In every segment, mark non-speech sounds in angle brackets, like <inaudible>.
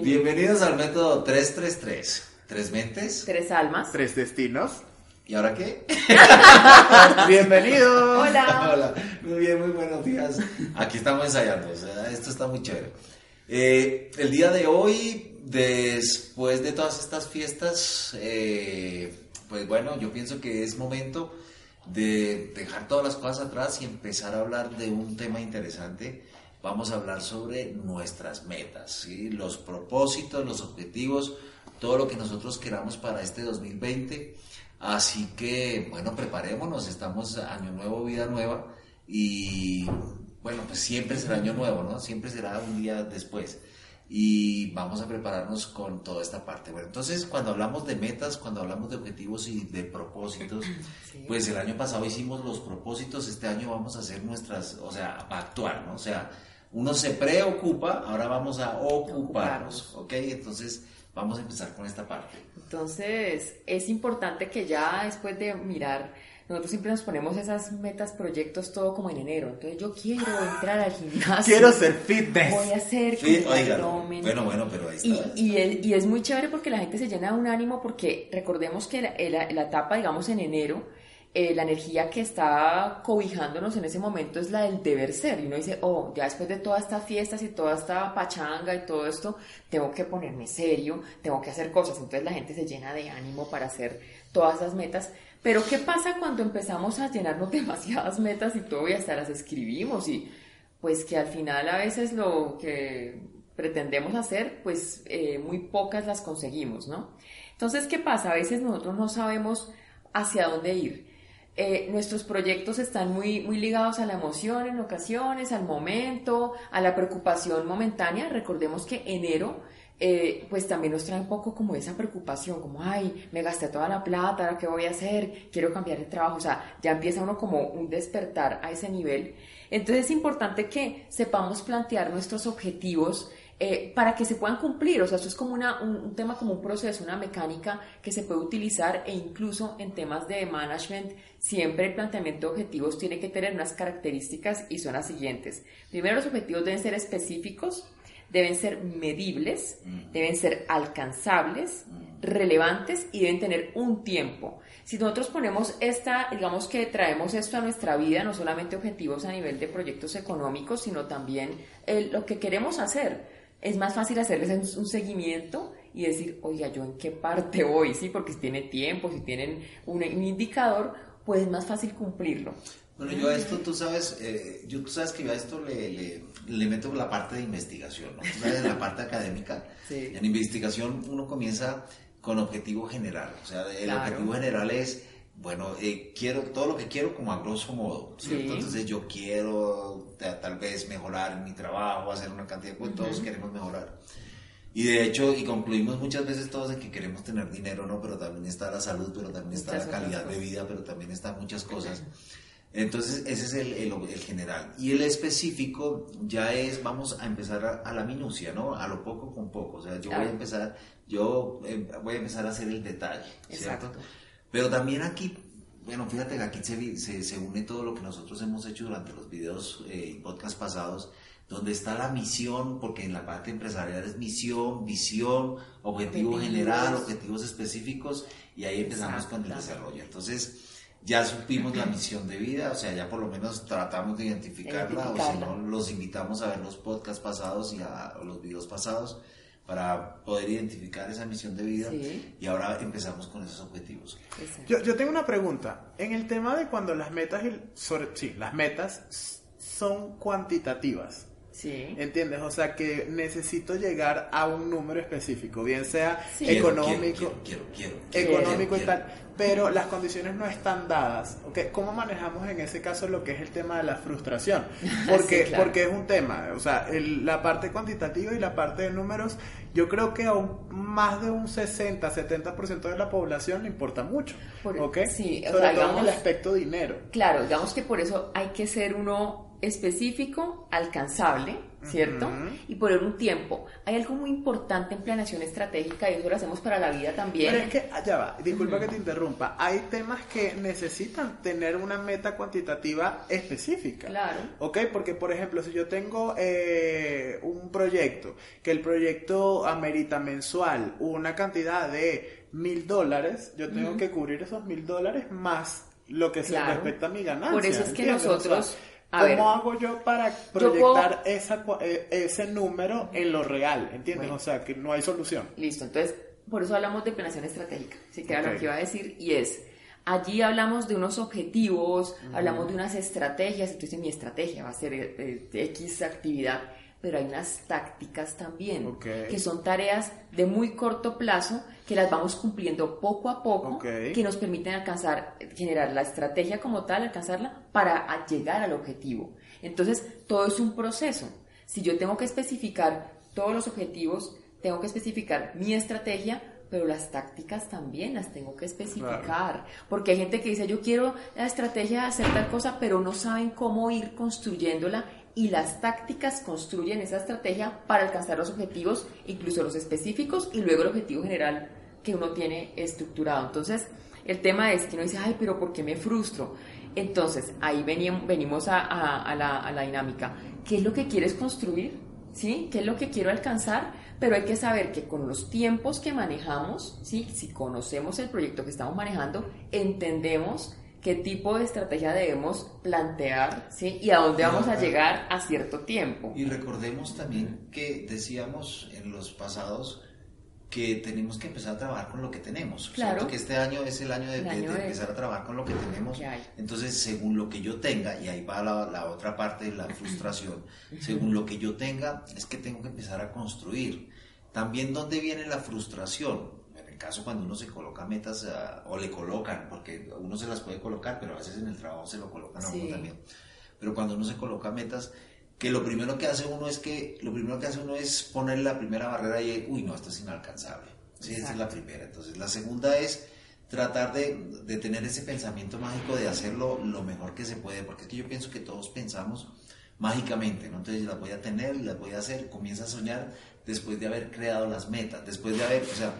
Bienvenidos al método 333. Tres mentes. Tres almas. Tres destinos. ¿Y ahora qué? <laughs> Bienvenidos. Hola. Hola. Muy bien, muy buenos días. Aquí estamos ensayando. O sea, esto está muy chévere. Eh, el día de hoy, después de todas estas fiestas, eh, pues bueno, yo pienso que es momento de dejar todas las cosas atrás y empezar a hablar de un tema interesante vamos a hablar sobre nuestras metas, ¿sí? los propósitos, los objetivos, todo lo que nosotros queramos para este 2020. Así que, bueno, preparémonos, estamos año nuevo, vida nueva y bueno, pues siempre será año nuevo, ¿no? Siempre será un día después y vamos a prepararnos con toda esta parte. Bueno, entonces cuando hablamos de metas, cuando hablamos de objetivos y de propósitos, <clears throat> pues el año pasado hicimos los propósitos, este año vamos a hacer nuestras, o sea, actuar, ¿no? O sea, uno se preocupa, ahora vamos a ocuparnos, ¿ok? Entonces vamos a empezar con esta parte. Entonces es importante que ya después de mirar, nosotros siempre nos ponemos esas metas, proyectos, todo como en enero. Entonces yo quiero entrar al gimnasio. Quiero ser fitness. Voy a hacer Fit, Bueno, bueno, pero ahí está. Y, y, es muy chévere porque la gente se llena de un ánimo porque recordemos que la, la etapa, digamos, en enero eh, la energía que está cobijándonos en ese momento es la del deber ser. Y uno dice, oh, ya después de todas estas fiestas y toda esta pachanga y todo esto, tengo que ponerme serio, tengo que hacer cosas. Entonces la gente se llena de ánimo para hacer todas esas metas. Pero ¿qué pasa cuando empezamos a llenarnos <laughs> demasiadas metas y todo y hasta las escribimos? Y pues que al final a veces lo que pretendemos hacer, pues eh, muy pocas las conseguimos, ¿no? Entonces, ¿qué pasa? A veces nosotros no sabemos hacia dónde ir. Eh, nuestros proyectos están muy, muy ligados a la emoción en ocasiones, al momento, a la preocupación momentánea. Recordemos que enero, eh, pues también nos trae un poco como esa preocupación, como, ay, me gasté toda la plata, ¿ahora qué voy a hacer? Quiero cambiar de trabajo. O sea, ya empieza uno como un despertar a ese nivel. Entonces es importante que sepamos plantear nuestros objetivos eh, para que se puedan cumplir. O sea, esto es como una, un, tema, como un proceso, una mecánica que se puede utilizar e incluso en temas de management, siempre el planteamiento de objetivos tiene que tener unas características y son las siguientes. Primero, los objetivos deben ser específicos, deben ser medibles, mm. deben ser alcanzables, mm. relevantes y deben tener un tiempo. Si nosotros ponemos esta, digamos que traemos esto a nuestra vida, no solamente objetivos a nivel de proyectos económicos, sino también lo que queremos hacer es más fácil hacerles un seguimiento y decir, oiga, yo en qué parte voy, ¿sí? Porque si tiene tiempo, si tienen un, indicador, pues es más fácil cumplirlo. Bueno, yo a esto, tú sabes, eh, yo, tú sabes que yo a esto le, le, meto la parte de investigación, ¿no? Tú sabes, la parte académica. <laughs> En investigación uno comienza con objetivo general, o sea, el objetivo general es bueno, eh, quiero todo lo que quiero como a grosso modo, ¿cierto? Entonces yo quiero tal vez mejorar mi trabajo, hacer una cantidad de cosas, todos queremos mejorar. Y de hecho, y concluimos muchas veces todos de que queremos tener dinero, ¿no? Pero también está la salud, pero también está la calidad de vida, pero también están muchas cosas. Entonces, ese es el, el, el, general. Y el específico ya es, vamos a empezar a, la minucia, ¿no? A lo poco con poco. O sea, yo voy a empezar, yo eh, voy a empezar a hacer el detalle, ¿cierto? Exacto. Pero también aquí, bueno, fíjate que aquí se, se, une todo lo que nosotros hemos hecho durante los videos eh, y podcast pasados, donde está la misión, porque en la parte empresarial es misión, visión, objetivo general, objetivos específicos, y ahí empezamos con el desarrollo. Entonces, ya supimos la misión de vida, o sea, ya por lo menos tratamos de identificarla, o si no, los invitamos a ver los podcasts pasados y a los videos pasados para poder identificar esa misión de vida y ahora empezamos con esos objetivos. Yo, yo, tengo una pregunta. En el tema de cuando las metas, sí, las metas son cuantitativas. Sí. ¿Entiendes? O sea que necesito llegar a un número específico, bien sea económico, quiero, quiero, económico y tal, pero las condiciones no están dadas. ¿okay? ¿Cómo manejamos en ese caso lo que es el tema de la frustración? <laughs> Porque, porque es un tema, o sea, la parte cuantitativa y la parte de números, yo creo que a más de un 60, 70% de la población le importa mucho. ¿ok? Sí, Sobre todo en el aspecto dinero. Claro, digamos que por eso hay que ser uno específico, alcanzable, ¿cierto? Y poner un tiempo. Hay algo muy importante en planeación estratégica y eso lo hacemos para la vida también. Pero es que, allá va, disculpa que te interrumpa, hay temas que necesitan tener una meta cuantitativa específica. Claro. ¿Ok? Porque, por ejemplo, si yo tengo eh, un proyecto, que el proyecto amerita mensual una cantidad de mil dólares, yo tengo que cubrir esos mil dólares más lo que se respecta a mi ganancia. Por eso es que nosotros... ¿Cómo hago yo para proyectar esa, eh, ese número en lo real? ¿Entiendes? O sea, que no hay solución. Listo, entonces, por eso hablamos de planeación estratégica. Si queda lo que iba a decir, y es, allí hablamos de unos objetivos, hablamos de unas estrategias, entonces mi estrategia va a ser eh, X actividad pero hay unas tácticas también, que son tareas de muy corto plazo, que las vamos cumpliendo poco a poco, que nos permiten alcanzar, generar la estrategia como tal, alcanzarla para llegar al objetivo. Entonces, todo es un proceso. Si yo tengo que especificar todos los objetivos, tengo que especificar mi estrategia, pero las tácticas también las tengo que especificar. Porque hay gente que dice, yo quiero la estrategia de hacer tal cosa, pero no saben cómo ir construyéndola y las tácticas construyen esa estrategia para alcanzar los objetivos, incluso los específicos y luego el objetivo general que uno tiene estructurado. Entonces, el tema es que uno dice, ay, pero ¿por qué me frustro? Entonces, ahí venimos a, la, a la dinámica. ¿Qué es lo que quieres construir? ¿Sí? ¿Qué es lo que quiero alcanzar? Pero hay que saber que con los tiempos que manejamos, ¿sí? si conocemos el proyecto que estamos manejando, entendemos qué tipo de estrategia debemos plantear ¿sí? y a dónde vamos a llegar a cierto tiempo. Y recordemos también que decíamos en los pasados que tenemos que empezar a trabajar con lo que tenemos. Claro. que este año es el año de, empezar a trabajar con lo que tenemos. Entonces, según lo que yo tenga, y ahí va la, otra parte de la frustración, según lo que yo tenga, es que tengo que empezar a construir. También, ¿dónde viene la frustración? Caso cuando uno se coloca metas ah, o le colocan, porque uno se las puede colocar, pero a veces en el trabajo se lo colocan a uno también. Pero cuando uno se coloca metas, que lo primero que hace uno es que lo primero que hace uno es poner la primera barrera y uy no esto es inalcanzable sí esa es la primera entonces la segunda es tratar de, de, tener ese pensamiento mágico de hacerlo lo mejor que se puede porque es que yo pienso que todos pensamos mágicamente ¿no? entonces las voy a tener las voy a hacer comienza a soñar después de haber creado las metas después de haber o sea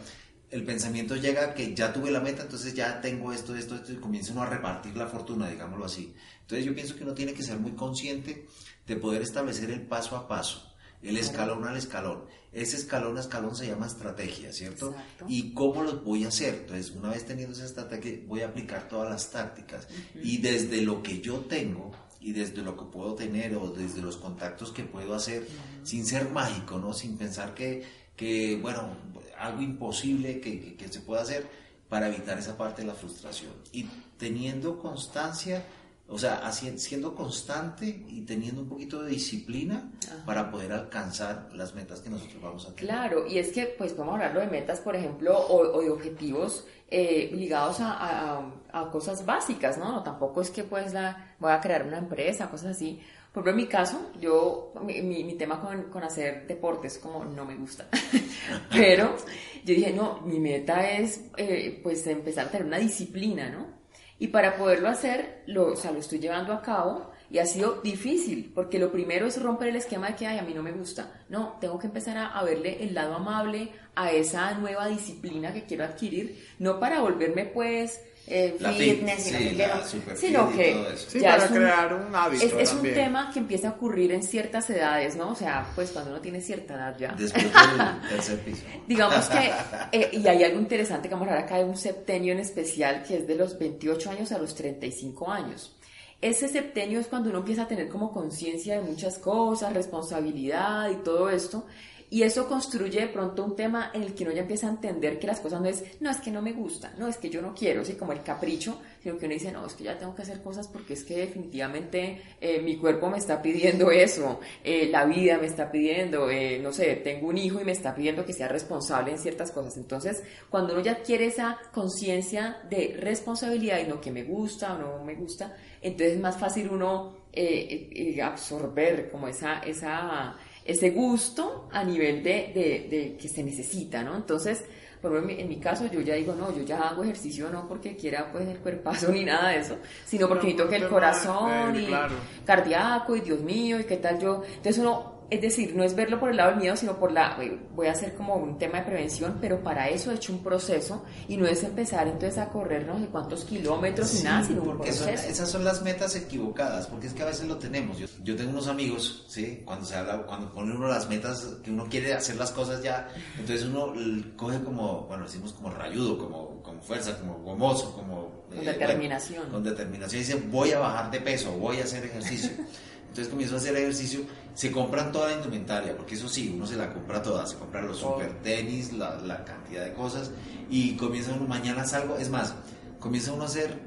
el pensamiento llega que ya tuve la meta, entonces ya tengo esto, esto, esto, y comienza uno a repartir la fortuna, digámoslo así. Entonces yo pienso que uno tiene que ser muy consciente de poder establecer el paso a paso, el escalón al escalón. Ese escalón a escalón se llama estrategia, ¿cierto? ¿Y cómo lo voy a hacer? Entonces, una vez teniendo esa estrategia, voy a aplicar todas las tácticas. Y desde lo que yo tengo, y desde lo que puedo tener o desde los contactos que puedo hacer, sin ser mágico, ¿no? Sin pensar que, que bueno, algo imposible que, se pueda hacer para evitar esa parte de la frustración. Y teniendo constancia, o sea, siendo constante y teniendo un poquito de disciplina para poder alcanzar las metas que nosotros vamos a tener. Claro, y es que pues podemos hablarlo de metas, por ejemplo, o, de objetivos eh, ligados a, cosas básicas, ¿no? ¿no? Tampoco es que pues la, voy a crear una empresa, cosas así. Por ejemplo, en mi caso, yo, mi, mi, tema con, con, hacer deportes como no me gusta. <laughs> Pero yo dije, no, mi meta es eh, pues empezar a tener una disciplina, ¿no? Y para poderlo hacer, lo, o sea, lo estoy llevando a cabo y ha sido difícil, porque lo primero es romper el esquema de que, ay, a mí no me gusta. No, tengo que empezar a, a verle el lado amable a esa nueva disciplina que quiero adquirir, no para volverme pues eh, fitness, sino que para crear un hábito. Es, un tema que empieza a ocurrir en ciertas edades, ¿no? O sea, pues cuando uno tiene cierta edad ya. Después del tercer piso. <laughs> Digamos que, eh, y hay algo interesante que vamos a hablar acá de un septenio en especial que es de los 28 años a los 35 años. Ese septenio es cuando uno empieza a tener como conciencia de muchas cosas, responsabilidad y todo esto, y eso construye de pronto un tema en el que uno ya empieza a entender que las cosas no es, no, es que no me gusta, no, es que yo no quiero, así como el capricho, sino que uno dice, no, es que ya tengo que hacer cosas porque es que definitivamente eh, mi cuerpo me está pidiendo eso, eh, la vida me está pidiendo, eh, no sé, tengo un hijo y me está pidiendo que sea responsable en ciertas cosas. Entonces, cuando uno ya quiere esa conciencia de responsabilidad y no que me gusta o no me gusta, entonces es más fácil uno absorber como esa, esa ese gusto a nivel de, de, que se necesita, ¿no? Entonces, por ejemplo, en mi caso yo ya digo, no, yo ya hago ejercicio no porque quiera pues el cuerpazo <laughs> ni nada de eso, sino porque necesito que el corazón y cardíaco y Dios mío y qué tal yo, entonces uno es decir, no es verlo por el lado del miedo, sino por la, voy a hacer como un tema de prevención, pero para eso he hecho un proceso y no es empezar entonces a correr no sé cuántos kilómetros y nada, sino un proceso. esas son las metas equivocadas, porque es que a veces lo tenemos. Yo, yo tengo unos amigos, ¿sí? Cuando se habla, cuando pone uno las metas, que uno quiere hacer las cosas ya, entonces uno coge como, bueno, decimos como rayudo, como, como fuerza, como gomoso, como... Con eh, determinación. con determinación. Y dice, voy a bajar de peso, voy a hacer ejercicio. <laughs> Entonces comienzo a hacer ejercicio, se compran toda la indumentaria, porque eso sí, uno se la compra toda, se compran los super tenis, la, la cantidad de cosas, y comienza uno, mañana salgo, es más, comienza uno a hacer,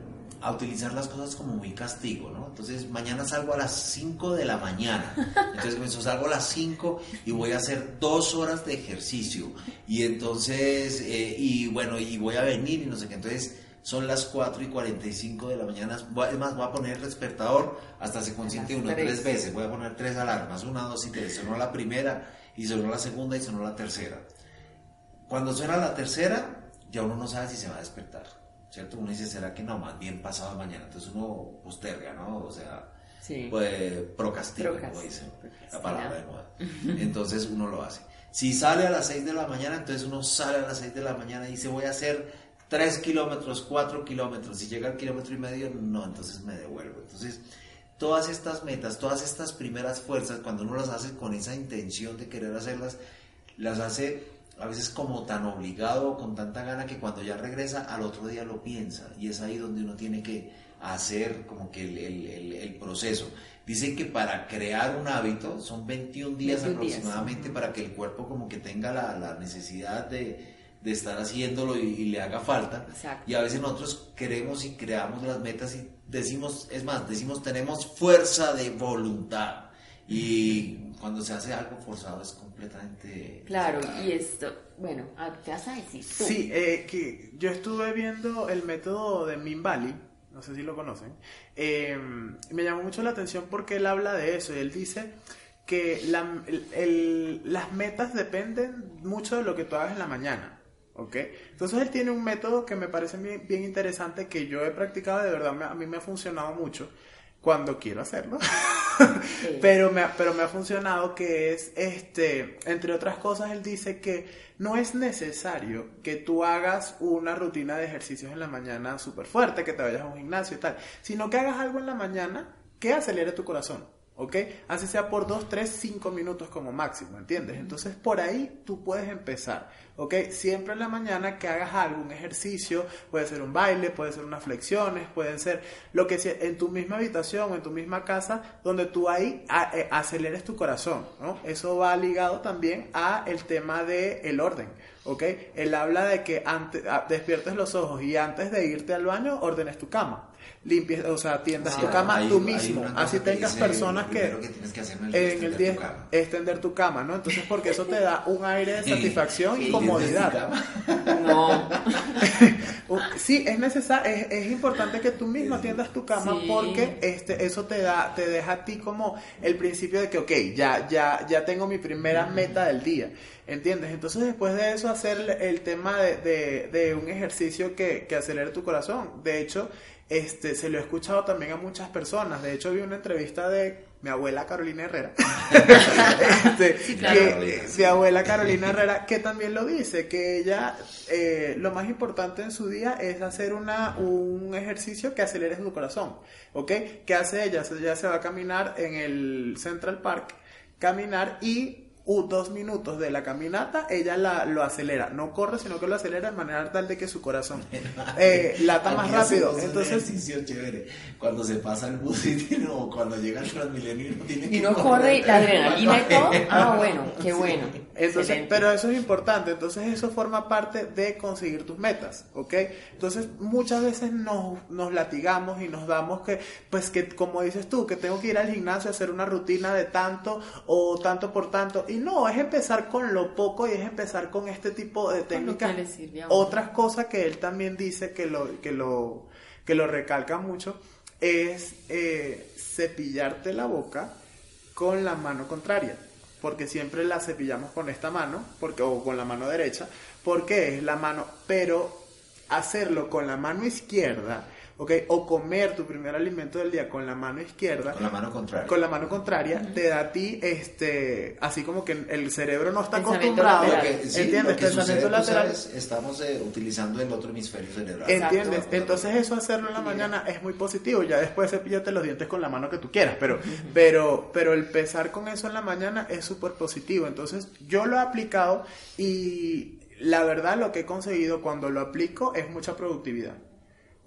a utilizar las cosas como muy castigo, ¿no? Entonces mañana salgo a las 5 de la mañana, entonces <laughs> comienzo, salgo a las 5 y voy a hacer dos horas de ejercicio, y entonces, eh, y bueno, y voy a venir y no sé qué, entonces son las 4 y 45 de la mañana. Es más, voy a poner el despertador hasta se consiente uno tres veces. Voy a poner tres alarmas, una, dos y tres. Sonó la primera y sonó la segunda y sonó la tercera. Cuando suena la tercera, ya uno no sabe si se va a despertar. ¿Cierto? Uno dice, ¿será que no? Más bien pasado mañana. Entonces uno posterga, ¿no? O sea, pues procrastina, como dicen. La palabra de moda. <laughs> Entonces uno lo hace. Si sale a las 6 de la mañana, entonces uno sale a las 6 de la mañana y dice, voy a hacer 3 kilómetros, 4 kilómetros, si llega al kilómetro y medio, no, entonces me devuelvo. Entonces, todas estas metas, todas estas primeras fuerzas, cuando uno las hace con esa intención de querer hacerlas, las hace a veces como tan obligado, con tanta gana, que cuando ya regresa al otro día lo piensa. Y es ahí donde uno tiene que hacer como que el, proceso. Dicen que para crear un hábito son 21 días aproximadamente para que el cuerpo como que tenga la necesidad de, de estar haciéndolo y, le haga falta. Y a veces nosotros queremos y creamos las metas y decimos, es más, decimos tenemos fuerza de voluntad. Y cuando se hace algo forzado es completamente... Claro, y esto, bueno, ¿qué vas a decir? Sí, eh, que yo estuve viendo el método de Mimbali, no sé si lo conocen, eh, me llamó mucho la atención porque él habla de eso y él dice que las metas dependen mucho de lo que tú hagas en la mañana. ¿Ok? Entonces él tiene un método que me parece bien, interesante, que yo he practicado, de verdad a mí me ha funcionado mucho cuando quiero hacerlo, <laughs> pero, me, pero me ha funcionado que es, este, entre otras cosas, él dice que no es necesario que tú hagas una rutina de ejercicios en la mañana súper fuerte, que te vayas a un gimnasio y tal, sino que hagas algo en la mañana que acelere tu corazón. ¿Ok? Así sea por 2, 3, 5 minutos como máximo, ¿entiendes? Entonces por ahí tú puedes empezar, ¿ok? Siempre en la mañana que hagas algo, un ejercicio, puede ser un baile, puede ser unas flexiones, pueden ser lo que sea, en tu misma habitación o en tu misma casa, donde tú ahí eh, aceleres tu corazón, ¿no? Eso va ligado también a el tema del el orden, ¿ok? Él habla de que antes, despiertes los ojos y antes de irte al baño ordenes tu cama limpies, o sea, tiendas tu cama tú mismo. Así tengas personas que, en el día extender tu cama, ¿no? Entonces, porque eso te da un aire de <laughs> satisfacción y, comodidad. No. <laughs> sí, es necesario, es, importante que tú mismo atiendas tu cama porque este, eso te da, te deja a ti como el principio de que, ok, ya, ya, ya tengo mi primera meta del día. ¿Entiendes? Entonces después de eso hacer el tema de, de, un ejercicio que, que acelere tu corazón. De hecho, este, se lo he escuchado también a muchas personas. De hecho, vi una entrevista de mi abuela Carolina Herrera. <laughs> este, mi abuela Carolina Herrera, que también lo dice, que ella eh, lo más importante en su día es hacer una, un ejercicio que acelere su corazón. ¿Ok? ¿Qué hace ella? Ella se va a caminar en el Central Park, caminar y dos minutos de la caminata, ella la, lo acelera. No corre, sino que lo acelera de manera tal de que su corazón <laughs> eh, lata más rápido. Entonces, chévere. Cuando se pasa el bus <laughs> y o cuando llega el Transmilenio no tiene Y no corre la <laughs> adrenalina y todo. Ah, bueno, qué bueno. Entonces, pero eso es importante. Entonces, eso forma parte de conseguir tus metas, ¿ok? Entonces, muchas veces nos, nos latigamos y nos damos que, pues que, como dices tú, que tengo que ir al gimnasio a hacer una rutina de tanto o tanto por tanto no, es empezar con lo poco y es empezar con este tipo de técnicas. Otras cosas que él también dice que lo, que lo, que lo recalca mucho es eh, cepillarte la boca con la mano contraria. Porque siempre la cepillamos con esta mano, porque, o con la mano derecha, porque es la mano, pero hacerlo con la mano izquierda ¿ok? O comer tu primer alimento del día con la mano izquierda. Con la mano contraria. Con la mano contraria, te da a ti, este, así como que el cerebro no está acostumbrado. ¿Entiendes? Pensamiento lateral. estamos eh, utilizando el otro hemisferio cerebral. ¿Entiendes? Entonces eso hacerlo en la mañana es muy positivo. Ya después cepillate los dientes con la mano que tú quieras, pero, pero, pero el pesar con eso en la mañana es súper positivo. Entonces yo lo he aplicado y la verdad lo que he conseguido cuando lo aplico es mucha productividad.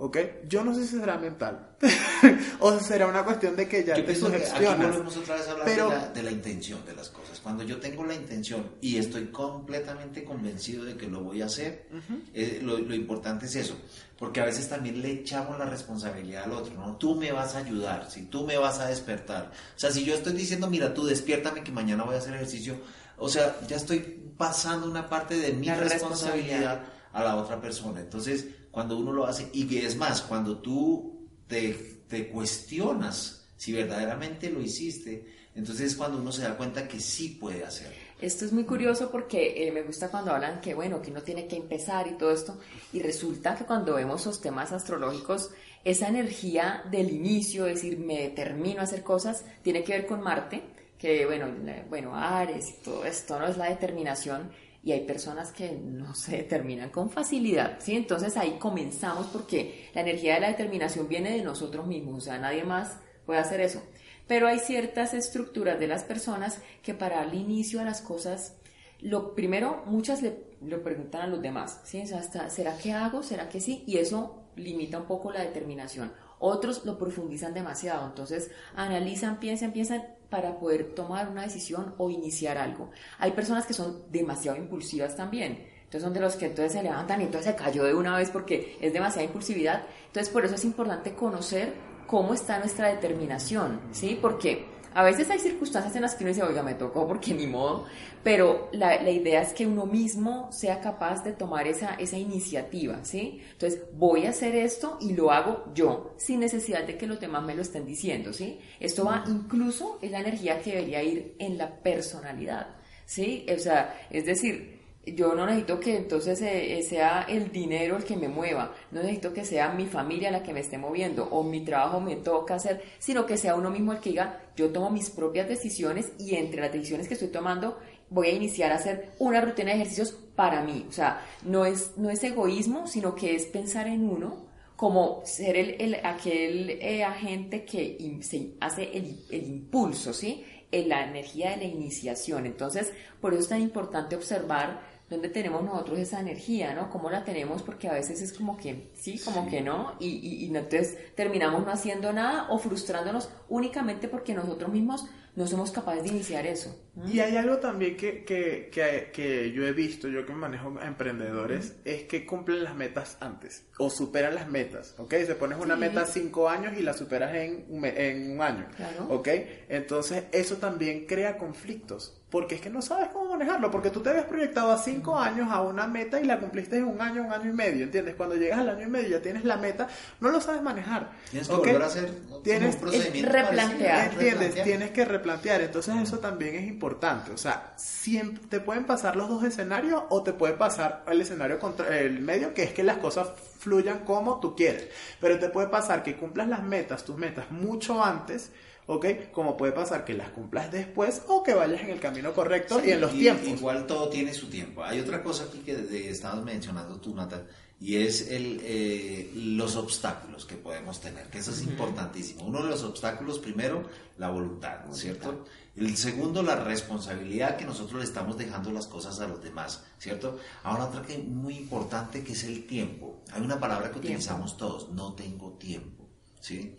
¿Ok? Yo no sé si será mental. <laughs> o será una cuestión de que ya yo te sugestionas. Aquí otra vez a hablar pero... de, la, de, la, intención de las cosas. Cuando yo tengo la intención y estoy completamente convencido de que lo voy a hacer, eh, lo, lo, importante es eso. Porque a veces también le echamos la responsabilidad al otro, ¿no? Tú me vas a ayudar, si tú me vas a despertar. O sea, si yo estoy diciendo, mira, tú despiértame que mañana voy a hacer ejercicio, o sea, ya estoy pasando una parte de mi responsabilidad a la otra persona. Entonces, cuando uno lo hace, y que es más, cuando tú te, te cuestionas si verdaderamente lo hiciste, entonces es cuando uno se da cuenta que sí puede hacerlo. Esto es muy curioso porque eh, me gusta cuando hablan que, bueno, que uno tiene que empezar y todo esto, y resulta que cuando vemos los temas astrológicos, esa energía del inicio, es decir, me determino a hacer cosas, tiene que ver con Marte, que, bueno, bueno, Ares todo esto, ¿no? Es la determinación, y hay personas que no se determinan con facilidad, ¿sí? Entonces ahí comenzamos porque la energía de la determinación viene de nosotros mismos, o sea, nadie más puede hacer eso. Pero hay ciertas estructuras de las personas que para el inicio a las cosas, lo primero, muchas le, lo preguntan a los demás, ¿sí? hasta, ¿será que hago? ¿Será que sí? Y eso limita un poco la determinación. Otros lo profundizan demasiado, entonces analizan, piensan, piensan para poder tomar una decisión o iniciar algo. Hay personas que son demasiado impulsivas también. Entonces son de los que entonces se levantan y entonces se cayó de una vez porque es demasiada impulsividad. Entonces por eso es importante conocer cómo está nuestra determinación, ¿sí? Porque a veces hay circunstancias en las que uno dice, oiga, me tocó porque ni modo, pero la, la, idea es que uno mismo sea capaz de tomar esa, esa iniciativa, ¿sí? Entonces, voy a hacer esto y lo hago yo, sin necesidad de que los demás me lo estén diciendo, ¿sí? Esto va incluso, es la energía que debería ir en la personalidad, ¿sí? O sea, es decir, yo no necesito que entonces eh, sea el dinero el que me mueva, no necesito que sea mi familia la que me esté moviendo o mi trabajo me toca hacer, sino que sea uno mismo el que diga, yo tomo mis propias decisiones y entre las decisiones que estoy tomando voy a iniciar a hacer una rutina de ejercicios para mí. O sea, no es, no es egoísmo, sino que es pensar en uno como ser el, aquel eh, agente que se hace el, el impulso, ¿sí? En la energía de la iniciación. Entonces, por eso es tan importante observar dónde tenemos nosotros esa energía, ¿no? ¿Cómo la tenemos? Porque a veces es como que sí, como que no, y, y, y entonces terminamos no haciendo nada o frustrándonos únicamente porque nosotros mismos no somos capaces de iniciar eso. Y hay algo también que, que, que, que, yo he visto, yo que manejo emprendedores, es que cumplen las metas antes o superan las metas, ¿ok? Se pones una meta cinco años y la superas en, en un año, claro. ¿ok? Entonces eso también crea conflictos porque es que no sabes cómo manejarlo, porque tú te habías proyectado a cinco años a una meta y la cumpliste en un año, un año y medio, ¿entiendes? Cuando llegas al año y medio y ya tienes la meta, no lo sabes manejar. Tienes que volver a hacer tienes, un procedimiento replantear. ¿Entiendes? Tienes que replantear, entonces eso también es importante, o sea, siempre te pueden pasar los dos escenarios o te puede pasar el escenario contra el medio, que es que las cosas fluyan como tú quieres, pero te puede pasar que cumplas las metas, tus metas mucho antes, ¿ok? Como puede pasar que las cumplas después o que vayas en el camino correcto y en los tiempos. Igual todo tiene su tiempo. Hay otra cosa aquí que estabas mencionando tú, Natal, y es el, eh, los obstáculos que podemos tener, que eso es importantísimo. Uno de los obstáculos, primero, la voluntad, ¿no es cierto? El segundo, la responsabilidad que nosotros le estamos dejando las cosas a los demás, ¿cierto? Ahora otra que muy importante que es el tiempo. Hay una palabra que utilizamos todos, no tengo tiempo, ¿sí?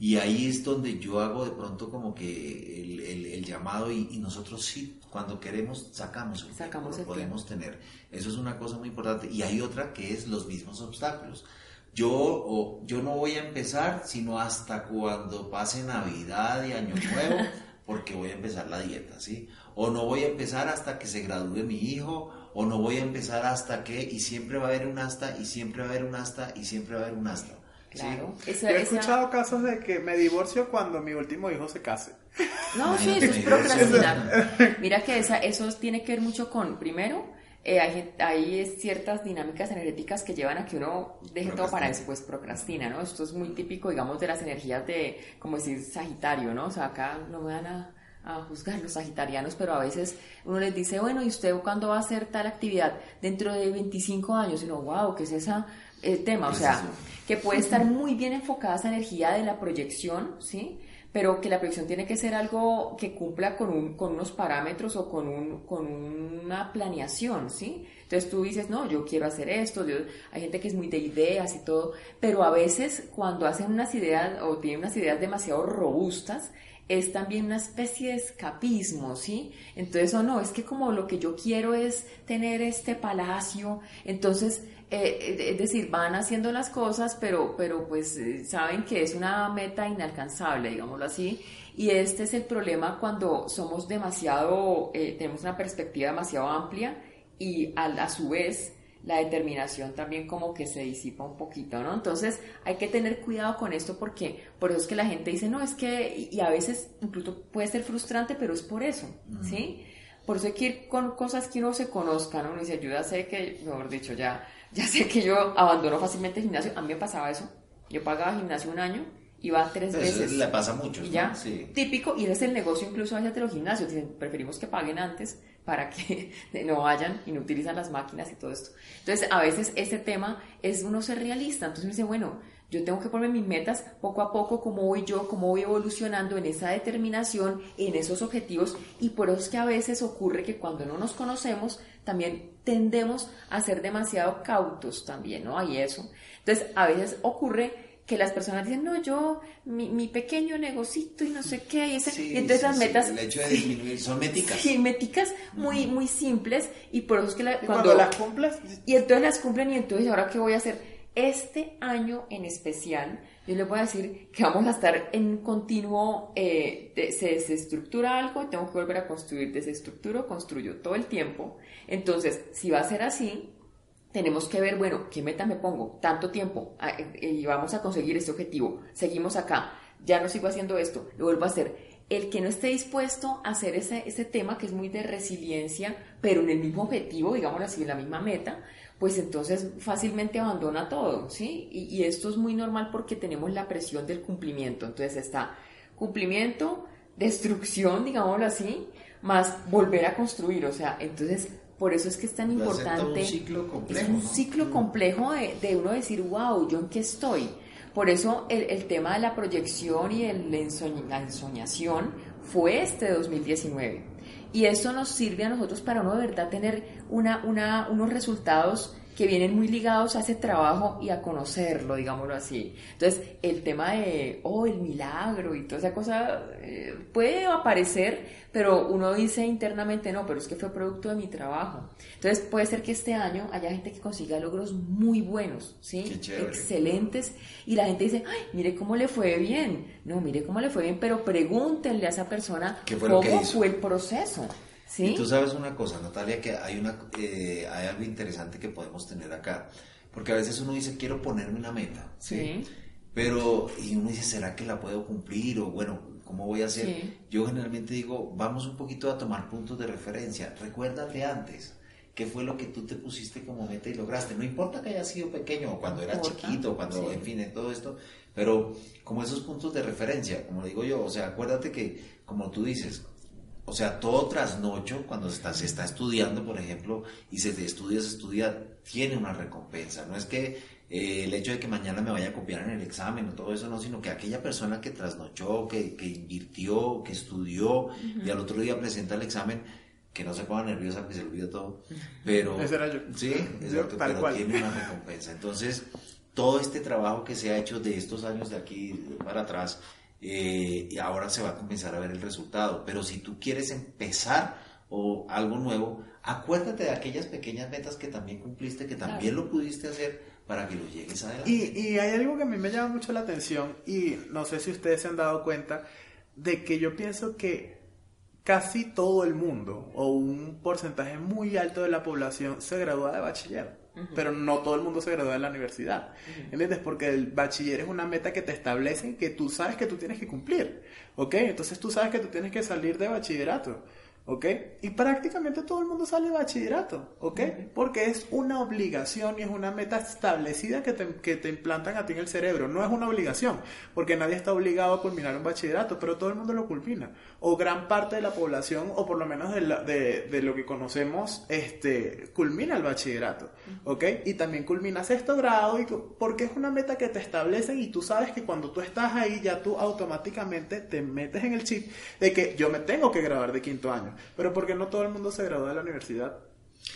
Y ahí es donde yo hago de pronto como que el, el, llamado y, nosotros sí, cuando queremos, sacamos el sacamos tiempo, podemos tener. Eso es una cosa muy importante. Y hay otra que es los mismos obstáculos. Yo, yo no voy a empezar sino hasta cuando pase Navidad y Año Nuevo, <laughs> porque voy a empezar la dieta, ¿sí? O no voy a empezar hasta que se gradúe mi hijo, o no voy a empezar hasta que, y siempre va a haber un hasta, y siempre va a haber un hasta, y siempre va a haber un hasta. Claro. Yo he escuchado casos de que me divorcio cuando mi último hijo se case. No, sí, eso es procrastinar. Mira que esa, eso tiene que ver mucho con, primero, eh, hay, hay, ciertas dinámicas energéticas que llevan a que uno deje todo para después, procrastina, ¿no? Esto es muy típico, digamos, de las energías de, como decir, Sagitario, ¿no? O sea, acá no me van a, a juzgar los sagitarianos, pero a veces uno les dice, bueno, ¿y usted cuándo va a hacer tal actividad? Dentro de 25 años, y uno, wow, ¿qué es ese tema? O sea, que puede estar muy bien enfocada esa energía de la proyección, ¿sí? pero que la proyección tiene que ser algo que cumpla con, un, con unos parámetros o con, un, con una planeación, ¿sí? Entonces tú dices, no, yo quiero hacer esto, hay gente que es muy de ideas y todo, pero a veces cuando hacen unas ideas o tienen unas ideas demasiado robustas, es también una especie de escapismo, ¿sí? Entonces, o no, es que como lo que yo quiero es tener este palacio, entonces eh, es decir, van haciendo las cosas, pero, pero pues eh, saben que es una meta inalcanzable, digámoslo así. Y este es el problema cuando somos demasiado, eh, tenemos una perspectiva demasiado amplia y a, a su vez la determinación también como que se disipa un poquito, ¿no? Entonces hay que tener cuidado con esto porque por eso es que la gente dice, no, es que, y a veces incluso puede ser frustrante, pero es por eso, ¿sí? Por eso hay que ir con cosas que uno se conozca, ¿no? Uno dice, yo ya sé que, mejor dicho, ya ya sé que yo abandono fácilmente el gimnasio, a mí me pasaba eso. Yo pagaba gimnasio un año, iba tres veces. Eso le pasa mucho. Ya, típico, y es el negocio incluso allá de los gimnasios. Dicen, preferimos que paguen antes para que <laughs> no vayan y no utilizan las máquinas y todo esto. Entonces, a veces este tema es uno ser realista. Entonces uno dice, bueno, yo tengo que poner mis metas poco a poco, cómo voy yo, cómo voy evolucionando en esa determinación, en esos objetivos, y por eso es que a veces ocurre que cuando no nos conocemos, también tendemos a ser demasiado cautos también, ¿no? Hay eso. Entonces, a veces ocurre que las personas dicen, no, yo, mi, pequeño negocito y no sé qué, y, entonces las metas... el hecho de disminuir, son méticas. Sí, muy, muy simples, y por eso es que cuando, cuando, las cumples... Y entonces las cumplen, y entonces, ¿ahora qué voy a hacer? Este año en especial, yo les voy a decir que vamos a estar en continuo, eh, se desestructura algo, tengo que volver a construir, desestructuro, construyo todo el tiempo. Entonces, si va a ser así, tenemos que ver, bueno, ¿qué meta me pongo? Tanto tiempo ah, eh, y vamos a conseguir este objetivo. Seguimos acá, ya no sigo haciendo esto, lo vuelvo a hacer. El que no esté dispuesto a hacer ese, ese tema que es muy de resiliencia, pero en el mismo objetivo, digamos así, en la misma meta, pues entonces fácilmente abandona todo, ¿sí? Y, esto es muy normal porque tenemos la presión del cumplimiento. Entonces está cumplimiento, destrucción, digámoslo así, más volver a construir. O sea, entonces por eso es que es tan importante. Es un ciclo complejo. Es un ciclo complejo de, uno decir, wow, ¿yo en qué estoy? Por eso el, tema de la proyección y el, la ensoñación fue este 2019. Y esto nos sirve a nosotros para uno de verdad tener una, una, unos resultados que vienen muy ligados a ese trabajo y a conocerlo, digámoslo así. Entonces, el tema de, oh, el milagro y toda esa cosa eh, puede aparecer, pero uno dice internamente, no, pero es que fue producto de mi trabajo. Entonces, puede ser que este año haya gente que consiga logros muy buenos, ¿sí? Excelentes. Y la gente dice, ay, mire cómo le fue bien. No, mire cómo le fue bien, pero pregúntenle a esa persona cómo fue el proceso. Y tú sabes una cosa, Natalia, que hay, una, eh, hay algo interesante que podemos tener acá. Porque a veces uno dice, quiero ponerme una meta. ¿sí? Pero, y uno dice, ¿será que la puedo cumplir? O bueno, ¿cómo voy a hacer? Yo generalmente digo, vamos un poquito a tomar puntos de referencia. Recuérdate antes. ¿Qué fue lo que tú te pusiste como meta y lograste? No importa que haya sido pequeño, o cuando era chiquito, cuando, en fin, en todo esto, pero como esos puntos de referencia, como digo yo, o sea, acuérdate que, como tú dices, o sea, todo trasnocho, cuando se está, se está estudiando, por ejemplo, y se estudia, se estudia, tiene una recompensa. No es que eh, el hecho de que mañana me vaya a copiar en el examen o todo eso, no, sino que aquella persona que trasnochó, que, que invirtió, que estudió y al otro día presenta el examen, que no se ponga nerviosa, que se olvide todo. Pero. Ese era yo. Sí, exacto, pero tiene una recompensa. Entonces, todo este trabajo que se ha hecho de estos años de aquí para atrás, eh, y ahora se va a comenzar a ver el resultado. Pero si tú quieres empezar o algo nuevo, acuérdate de aquellas pequeñas metas que también cumpliste, que también lo pudiste hacer para que lo llegues adelante. Y, y hay algo que a mí me llama mucho la atención y no sé si ustedes se han dado cuenta de que yo pienso que casi todo el mundo o un porcentaje muy alto de la población se gradúa de bachiller pero no todo el mundo se gradúa en la universidad. ¿Entiendes? Porque el bachiller es una meta que te establecen que tú sabes que tú tienes que cumplir. ¿Ok? Entonces tú sabes que tú tienes que salir de bachillerato. ¿Ok? Y prácticamente todo el mundo sale de bachillerato, ¿ok? Porque es una obligación y es una meta establecida que te, que te, implantan a ti en el cerebro. No es una obligación, porque nadie está obligado a culminar un bachillerato, pero todo el mundo lo culmina. O gran parte de la población, o por lo menos de, de, de lo que conocemos, este, culmina el bachillerato, ¿ok? Y también culmina sexto grado, y porque es una meta que te establecen y tú sabes que cuando tú estás ahí ya tú automáticamente te metes en el chip de que yo me tengo que graduar de quinto año pero porque no todo el mundo se gradúa de la universidad.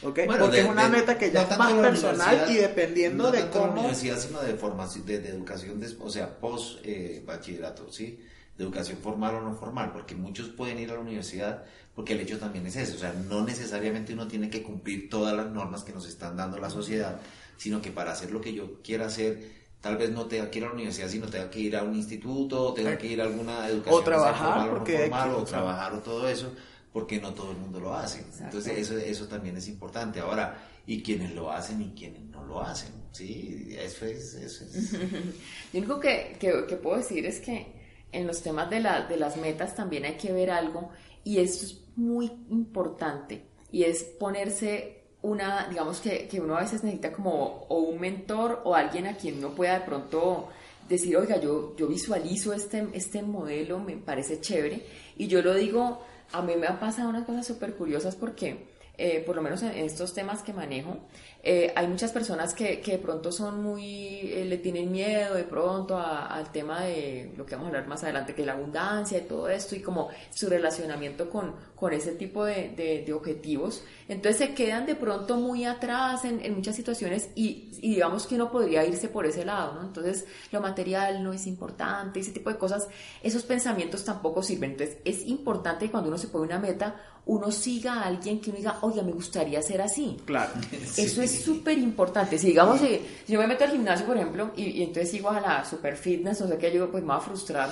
¿Okay? porque es una meta que ya es más personal y dependiendo de cómo. de la universidad, sino de formación, de, educación, o sea, post eh, bachillerato, ¿sí? De educación formal o no formal, porque muchos pueden ir a la universidad porque el hecho también es ese, o sea, no necesariamente uno tiene que cumplir todas las normas que nos están dando la sociedad, sino que para hacer lo que yo quiera hacer, tal vez no tenga que ir a la universidad, sino tenga que ir a un instituto, o tenga que ir a alguna educación o trabajar, porque formal, o trabajar o todo eso porque no todo el mundo lo hace. Entonces eso, eso también es importante. Ahora, y quienes lo hacen y quienes no lo hacen. Sí, eso es... Eso es. <laughs> Lo único que, que, puedo decir es que en los temas de, la, de las metas también hay que ver algo y esto es muy importante y es ponerse una, digamos que, que uno a veces necesita como o un mentor o alguien a quien uno pueda de pronto decir, oiga, yo, yo visualizo este, este modelo, me parece chévere y yo lo digo a mí me han pasado unas cosas súper curiosas porque, eh, por lo menos en estos temas que manejo, eh, hay muchas personas que, que, de pronto son muy, eh, le tienen miedo de pronto al tema de lo que vamos a hablar más adelante, que es la abundancia y todo esto, y como su relacionamiento con, con ese tipo de, de, objetivos. Entonces se quedan de pronto muy atrás en, en muchas situaciones y, y, digamos que uno podría irse por ese lado, ¿no? Entonces lo material no es importante, ese tipo de cosas, esos pensamientos tampoco sirven. Entonces es importante cuando uno se pone una meta, uno siga a alguien que uno diga, oye, me gustaría ser así. Claro. <laughs> Eso es súper importante. Si digamos, si, yo me meto al gimnasio, por ejemplo, y, entonces sigo a la super fitness, o sea que yo pues me va a frustrar.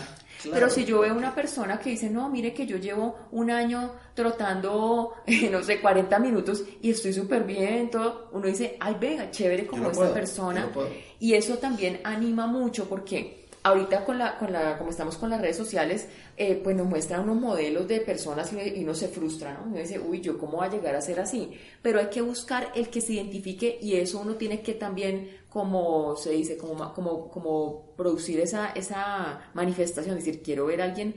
Pero si yo veo una persona que dice, no, mire que yo llevo un año trotando, <laughs> no sé, 40 minutos y estoy súper bien, todo, uno dice, ay, venga, chévere como esta persona. Y eso también anima mucho porque ahorita con la, con la, como estamos con las redes sociales, eh, pues nos muestran unos modelos de personas y, uno se frustra, ¿no? Uno dice, uy, ¿yo cómo va a llegar a ser así? Pero hay que buscar el que se identifique y eso uno tiene que también, como se dice, como, como, como producir esa, esa manifestación, es decir, quiero ver a alguien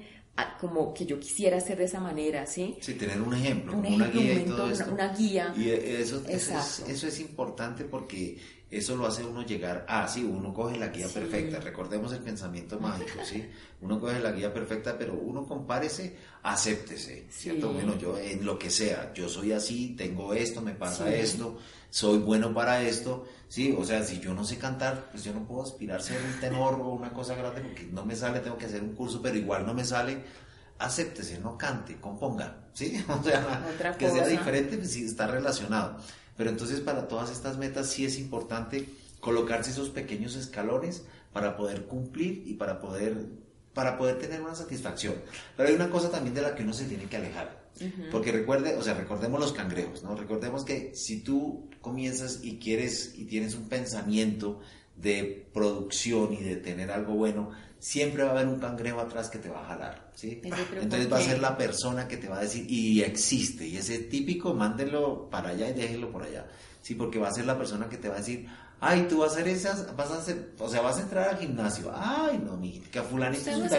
como que yo quisiera hacer de esa manera, ¿sí? Sí, tener un ejemplo, una guía y todo Una, guía. Y eso, eso, es, eso es importante porque eso lo hace uno llegar a, sí, uno coge la guía perfecta, recordemos el pensamiento mágico, ¿sí? <laughs> Uno coge la guía perfecta, pero uno compárese, acéptese, ¿cierto? Bueno, yo en lo que sea, yo soy así, tengo esto, me pasa esto, soy bueno para esto, ¿sí? O sea, si yo no sé cantar, pues yo no puedo aspirar a ser un tenor o una cosa grande porque no me sale, tengo que hacer un curso, pero igual no me sale, acéptese, no cante, componga, ¿sí? <laughs> O sea, que sea diferente, pues sí, está relacionado. Pero entonces para todas estas metas sí es importante colocarse esos pequeños escalones para poder cumplir y para poder, para poder tener una satisfacción. Pero hay una cosa también de la que uno se tiene que alejar. Porque recuerde, o sea, recordemos los cangrejos, ¿no? Recordemos que si tú comienzas y quieres y tienes un pensamiento de producción y de tener algo bueno, siempre va a haber un cangrejo atrás que te va a jalar, ¿sí? Entonces va a ser la persona que te va a decir, y existe, y ese típico, mándelo para allá y déjelo por allá, ¿sí? Porque va a ser la persona que te va a decir, ay, tú vas a hacer esas, vas a hacer, o sea, vas a entrar al gimnasio, ay, no, mi que a fulanito, no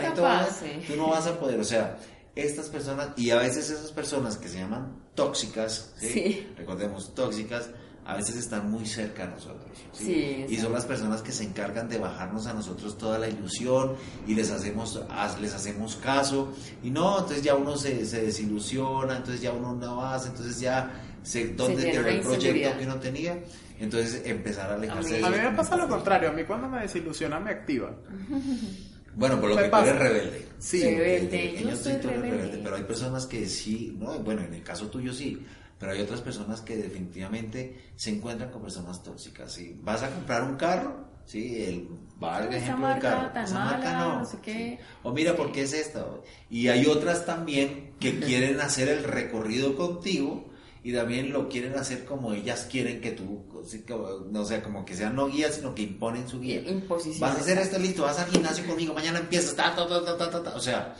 tú no vas a poder, o sea, estas personas, y a veces esas personas que se llaman tóxicas, ¿sí? recordemos, tóxicas, a veces están muy cerca a nosotros. y son las personas que se encargan de bajarnos a nosotros toda la ilusión y les hacemos, les hacemos caso. Y no, entonces ya uno se, se desilusiona, entonces ya uno no hace, entonces ya se, ¿dónde quedó el proyecto que uno tenía? Entonces empezar a alejarse. A mí, a mí me pasa lo contrario, a mí cuando me desilusiona me activa. <laughs> Bueno, por lo que tú eres rebelde. Sí, rebelde. Yo, soy rebelde. Pero hay personas que sí, no, bueno, en el caso tuyo sí, pero hay otras personas que definitivamente se encuentran con personas tóxicas. ¿sí? Vas a comprar un carro, ¿sí? El, va el ejemplo del carro. Esa marca no. no sé qué. O mira, ¿por qué es esta? Y hay otras también que <laughs> quieren hacer el recorrido contigo y también lo quieren hacer como ellas quieren que tú, no sea, como que sean no guías, sino que imponen su guía. Imposición. Vas a hacer esto listo, vas al gimnasio conmigo, mañana empiezas, ta, ta, ta, ta, ta, ta, o sea,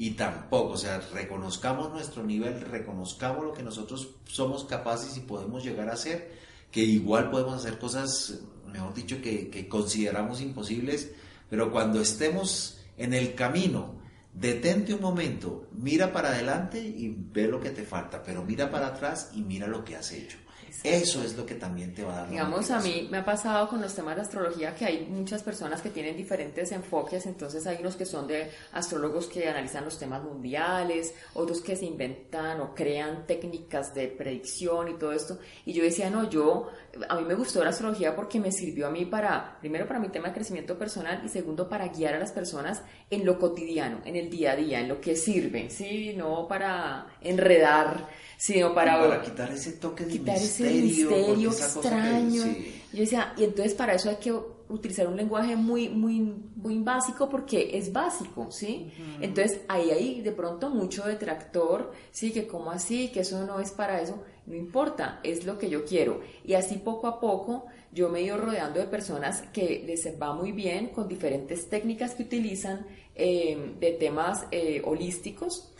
y tampoco, o sea, reconozcamos nuestro nivel, reconozcamos lo que nosotros somos capaces y podemos llegar a hacer, que igual podemos hacer cosas, mejor dicho, que, que consideramos imposibles, pero cuando estemos en el camino, detente un momento, mira para adelante y ve lo que te falta, pero mira para atrás y mira lo que has hecho. Eso es lo que también te va a dar. Digamos, a mí me ha pasado con los temas de astrología que hay muchas personas que tienen diferentes enfoques, entonces hay unos que son de astrólogos que analizan los temas mundiales, otros que se inventan o crean técnicas de predicción y todo esto. Y yo decía, no, yo, a mí me gustó la astrología porque me sirvió a mí para, primero para mi tema de crecimiento personal y segundo para guiar a las personas en lo cotidiano, en el día a día, en lo que sirve, ¿sí? No para enredar sino para, para quitar ese toque de quitar misterio, ese misterio extraño. Yo decía, y entonces para eso hay que utilizar un lenguaje muy, muy, muy básico porque es básico, ¿sí? Entonces ahí hay de pronto mucho detractor, sí, que como así, que eso no es para eso, no importa, es lo que yo quiero. Y así poco a poco yo me he ido rodeando de personas que les va muy bien con diferentes técnicas que utilizan eh, de temas eh, holísticos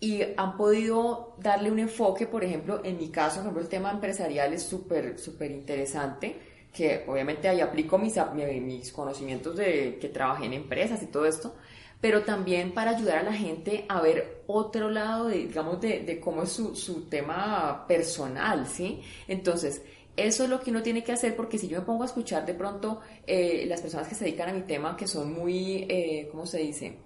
y han podido darle un enfoque, por ejemplo, en mi caso, por ejemplo, el tema empresarial es súper, súper interesante, que obviamente ahí aplico mis, mis conocimientos de que trabajé en empresas y todo esto, pero también para ayudar a la gente a ver otro lado, de, digamos, de, cómo es su, su, tema personal, ¿sí? Entonces, eso es lo que uno tiene que hacer porque si yo me pongo a escuchar de pronto eh, las personas que se dedican a mi tema, que son muy, eh, ¿cómo se dice?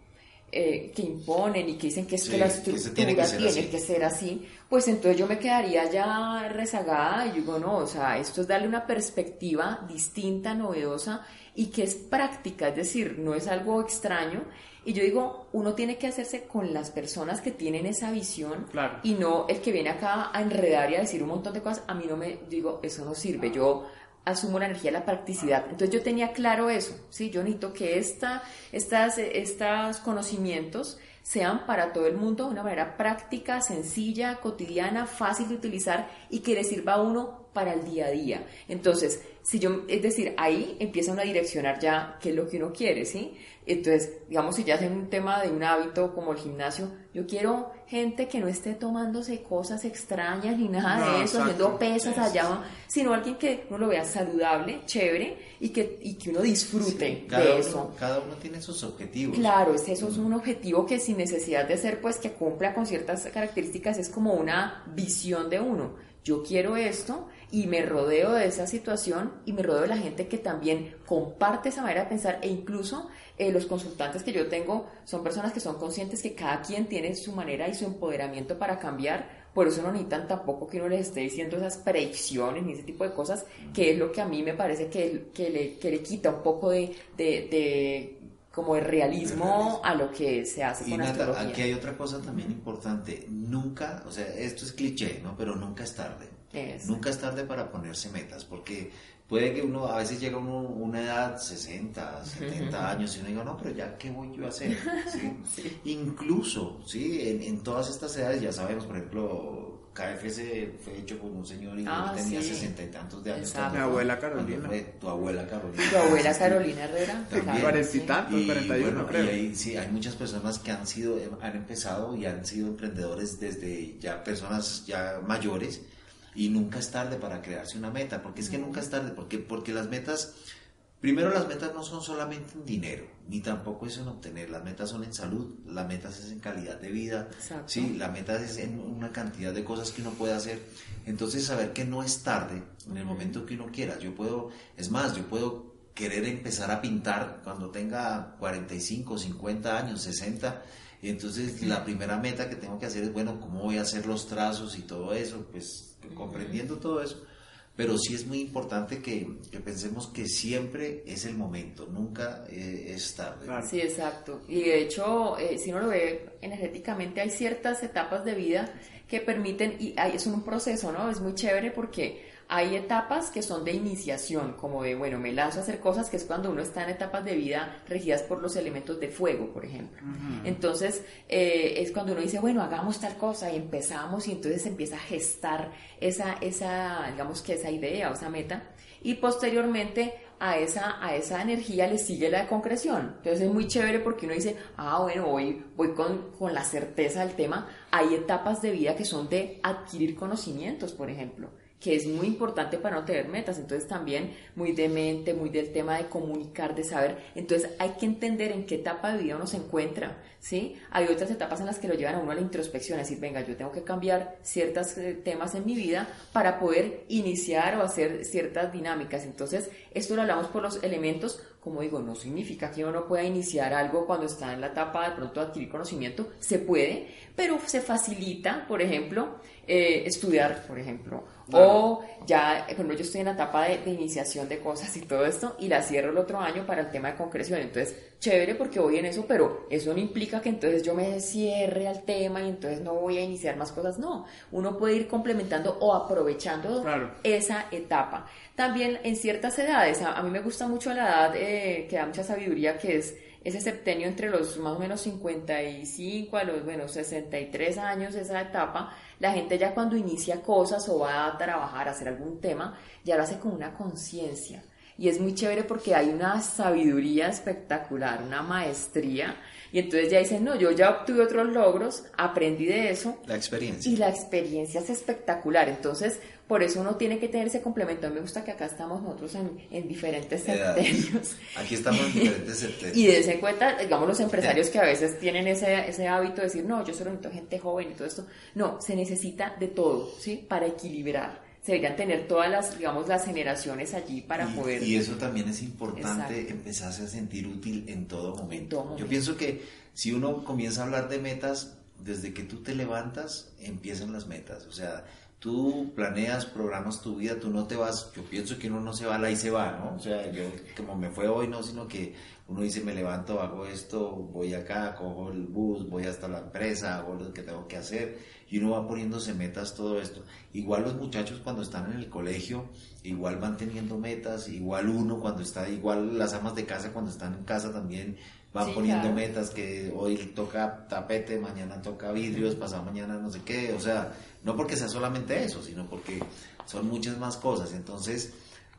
Eh, que imponen y que dicen que es que la estructura tiene, que ser, así, pues entonces yo me quedaría ya rezagada y digo, no, o sea, esto es darle una perspectiva distinta, novedosa y que es práctica, es decir, no es algo extraño. Y yo digo, uno tiene que hacerse con las personas que tienen esa visión y no el que viene acá a enredar y a decir un montón de cosas. A mí no me digo, eso no sirve. Yo asumo la energía de la practicidad. Entonces yo tenía claro eso, ¿sí? Yo necesito que esta, estas, estos conocimientos sean para todo el mundo de una manera práctica, sencilla, cotidiana, fácil de utilizar y que le sirva a uno para el día a día. Entonces, si yo, es decir, ahí empieza uno a direccionar ya qué es lo que uno quiere, ¿sí? Entonces, digamos, si ya es un tema de un hábito como el gimnasio, yo quiero gente que no esté tomándose cosas extrañas ni nada de eso, haciendo pesas allá, sino alguien que uno lo vea saludable, chévere y que, y que uno disfrute de eso. Cada uno tiene sus objetivos. Claro, eso es un objetivo que sin necesidad de ser, pues, que cumpla con ciertas características, es como una visión de uno. Yo quiero esto y me rodeo de esa situación y me rodeo de la gente que también comparte esa manera de pensar e incluso eh, los consultantes que yo tengo son personas que son conscientes que cada quien tiene su manera y su empoderamiento para cambiar, por eso no necesitan tampoco que uno les esté diciendo esas predicciones ni ese tipo de cosas, que es lo que a mí me parece que, que, le, que le quita un poco de, de, como de realismo, a lo que se hace y con Nata, Aquí hay otra cosa también importante, nunca, o sea, esto es cliché, ¿no? Pero nunca es tarde. Nunca es tarde para ponerse metas, porque puede que uno a veces llega a una edad 60, 70 años y uno diga, no, pero ya, ¿qué voy yo a hacer? <laughs> Incluso, ¿sí? En, todas estas edades, ya sabemos, por ejemplo, KFC fue hecho por un señor y ah, tenía sesenta y tantos de años. Mi abuela Carolina. tu abuela Carolina. Tu abuela Carolina Herrera. Cuarenta y tantos, cuarenta y uno, creo. Y ahí, sí, hay muchas personas que han sido, han empezado y han sido emprendedores desde ya personas ya mayores y nunca es tarde para crearse una meta, porque es que nunca es tarde, porque, porque las metas, primero las metas no son solamente en dinero, ni tampoco es en obtener, las metas son en salud, las metas es en calidad de vida, sí, la meta es en una cantidad de cosas que uno puede hacer, entonces saber que no es tarde en el momento que uno quiera, yo puedo, es más, yo puedo querer empezar a pintar cuando tenga 45, 50 años, 60, y entonces la primera meta que tengo que hacer es, bueno, ¿cómo voy a hacer los trazos y todo eso? Pues comprendiendo todo eso, pero sí es muy importante que, pensemos que siempre es el momento, nunca eh, es tarde. Sí, exacto. Y de hecho, eh, si uno lo ve energéticamente, hay ciertas etapas de vida que permiten, y es un proceso, ¿no? Es muy chévere porque hay etapas que son de iniciación, como de, bueno, me lanzo a hacer cosas, que es cuando uno está en etapas de vida regidas por los elementos de fuego, por ejemplo. Entonces, eh, es cuando uno dice, bueno, hagamos tal cosa y empezamos y entonces empieza a gestar esa, esa digamos que esa idea o esa meta. Y posteriormente a esa, a esa energía le sigue la de concreción. Entonces es muy chévere porque uno dice, ah, bueno, voy, voy con, con la certeza del tema. Hay etapas de vida que son de adquirir conocimientos, por ejemplo que es muy importante para no tener metas. Entonces también muy de mente, muy del tema de comunicar, de saber. Entonces hay que entender en qué etapa de vida uno se encuentra, ¿sí? Hay otras etapas en las que lo llevan a uno a la introspección, es decir, venga, yo tengo que cambiar ciertos eh, temas en mi vida para poder iniciar o hacer ciertas dinámicas. Entonces esto lo hablamos por los elementos, como digo, no significa que uno no pueda iniciar algo cuando está en la etapa de pronto adquirir conocimiento, se puede, pero se facilita, por ejemplo, eh, estudiar, por ejemplo, o ya, cuando yo estoy en la etapa de, iniciación de cosas y todo esto, y la cierro el otro año para el tema de concreción. Entonces, chévere porque voy en eso, pero eso no implica que entonces yo me cierre al tema y entonces no voy a iniciar más cosas. No, uno puede ir complementando o aprovechando esa etapa. También en ciertas edades, a, mí me gusta mucho la edad eh, que da mucha sabiduría, que es ese septenio entre los más o menos 55 a los, bueno, 63 años, esa etapa, la gente ya cuando inicia cosas o va a trabajar, a hacer algún tema, ya lo hace con una conciencia. Y es muy chévere porque hay una sabiduría espectacular, una maestría. Y entonces ya dicen, no, yo ya obtuve otros logros, aprendí de eso. La experiencia. Y la experiencia es espectacular. Entonces, por eso uno tiene que tener ese complemento. A mí me gusta que acá estamos nosotros en, diferentes septenios. Aquí estamos en diferentes septenios. y dense cuenta, digamos, los empresarios que a veces tienen ese, ese hábito de decir, no, yo solo necesito gente joven y todo esto. No, se necesita de todo, ¿sí? Para equilibrar se deberían tener todas las, digamos, las generaciones allí para poder... Y eso también es importante, empezarse a sentir útil en todo, momento. Yo pienso que si uno comienza a hablar de metas, desde que tú te levantas, empiezan las metas. O sea, tú planeas, programas tu vida, tú no te vas, yo pienso que uno no se va la y se va, ¿no? O sea, yo como me fue hoy, no, sino que uno dice, me levanto, hago esto, voy acá, cojo el bus, voy hasta la empresa, hago lo que tengo que hacer, y uno va poniéndose metas, todo esto. Igual los muchachos cuando están en el colegio, igual van teniendo metas, igual uno cuando está, igual las amas de casa cuando están en casa también van poniendo metas que hoy toca tapete, mañana toca vidrios, pasado mañana no sé qué, o sea, no porque sea solamente eso, sino porque son muchas más cosas. Entonces,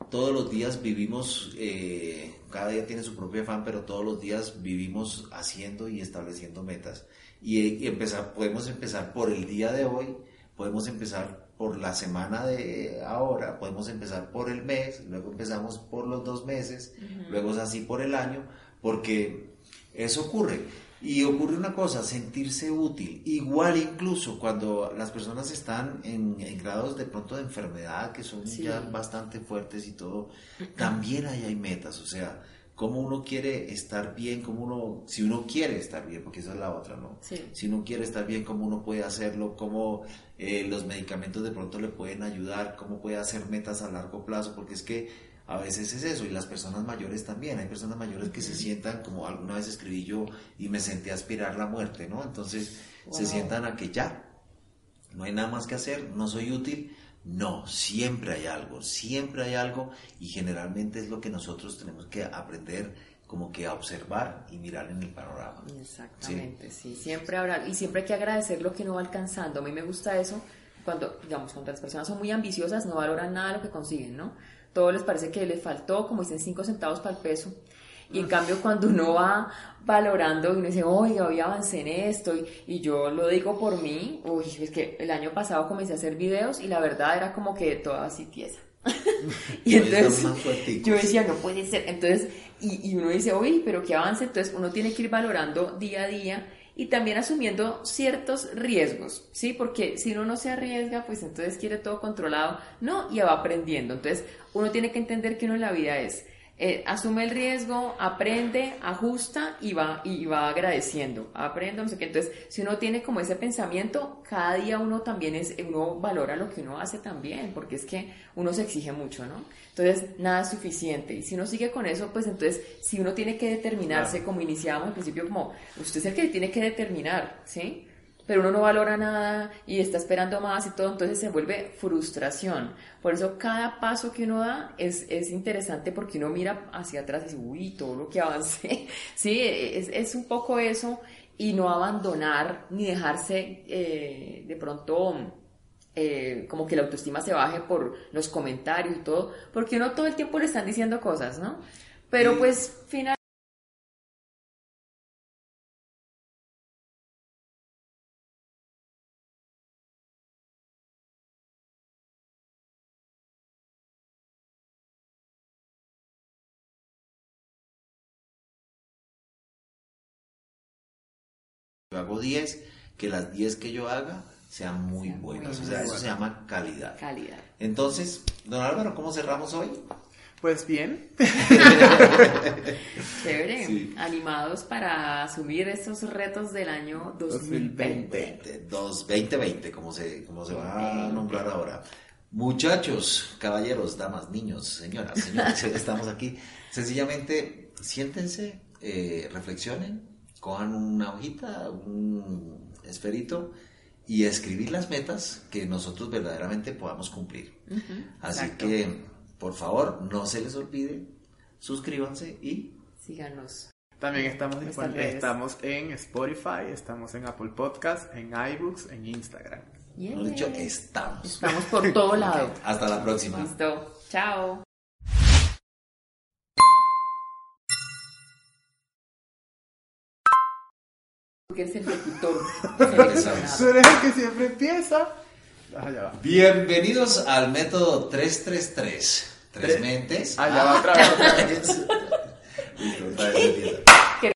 todos los días vivimos, eh, cada día tiene su propio afán, pero todos los días vivimos haciendo y estableciendo metas. Y, empezar, podemos empezar por el día de hoy, podemos empezar por la semana de ahora, podemos empezar por el mes, luego empezamos por los dos meses, luego es así por el año, porque eso ocurre. Y ocurre una cosa, sentirse útil. Igual incluso cuando las personas están en, grados de pronto de enfermedad que son ya bastante fuertes y todo, también ahí hay metas. O sea, cómo uno quiere estar bien, cómo uno, si uno quiere estar bien, porque esa es la otra, ¿no? Si uno quiere estar bien, cómo uno puede hacerlo, cómo eh, los medicamentos de pronto le pueden ayudar, cómo puede hacer metas a largo plazo, porque es que a veces es eso, y las personas mayores también. Hay personas mayores que se sientan, como alguna vez escribí yo, y me senté a aspirar la muerte, ¿no? Entonces se sientan a que ya, no hay nada más que hacer, no soy útil. No, siempre hay algo, siempre hay algo, y generalmente es lo que nosotros tenemos que aprender como que a observar y mirar en el panorama. Exactamente, sí, siempre habrá, y siempre hay que agradecer lo que no va alcanzando. A mí me gusta eso, cuando, digamos, cuando las personas son muy ambiciosas, no valoran nada de lo que consiguen, ¿no? Todo les parece que les faltó, como dicen, cinco centavos para el peso. Y en cambio, cuando uno va valorando y uno dice, oiga, hoy avancé en esto, y, yo lo digo por mí, uy, es que el año pasado comencé a hacer videos y la verdad era como que toda así tiesa. <laughs> y entonces yo decía, no puede ser. Entonces, y, y uno dice, uy, pero qué avance. Entonces, uno tiene que ir valorando día a día y también asumiendo ciertos riesgos, ¿sí? Porque si uno no se arriesga, pues entonces quiere todo controlado, no, y va aprendiendo. Entonces, uno tiene que entender que uno en la vida es eh, asume el riesgo, aprende, ajusta y va, y va agradeciendo. Aprende, no sé qué. Entonces, si uno tiene como ese pensamiento, cada día uno también es, uno valora lo que uno hace también, porque es que uno se exige mucho, ¿no? Entonces, nada es suficiente. Y si uno sigue con eso, pues entonces, si uno tiene que determinarse, como iniciábamos al principio, como usted es el que tiene que determinar, ¿sí? Pero uno no valora nada y está esperando más y todo, entonces se vuelve frustración. Por eso cada paso que uno da es, es interesante porque uno mira hacia atrás y dice, uy, todo lo que avancé. <laughs> sí, es, es un poco eso y no abandonar ni dejarse eh, de pronto eh, como que la autoestima se baje por los comentarios y todo, porque uno todo el tiempo le están diciendo cosas, ¿no? Pero pues finalmente... Yo hago 10, que las 10 que yo haga sean muy buenas. o sea, eso se llama calidad. Calidad. Entonces, don Álvaro, ¿cómo cerramos hoy? Pues bien. <laughs> Chévere. Animados para asumir estos retos del año 2020. 2020, como se, como se va a nombrar ahora. Muchachos, caballeros, damas, niños, señoras, señores, <laughs> estamos aquí. Sencillamente, siéntense, eh, reflexionen, cojan una hojita, un esferito y escribir las metas que nosotros verdaderamente podamos cumplir. Así que, por favor, no se les olvide, suscríbanse y síganos. También estamos, estamos en Spotify, estamos en Apple Podcast, en iBooks, en Instagram. Yeah. dicho, estamos. Estamos por todo <laughs> lado. Hasta la próxima. Listo. Chao. Porque eres el locutor. Eres el que siempre empieza. Ah, Bienvenidos al método 333. Tres mentes. Allá va otra vez. Listo, otra vez <laughs>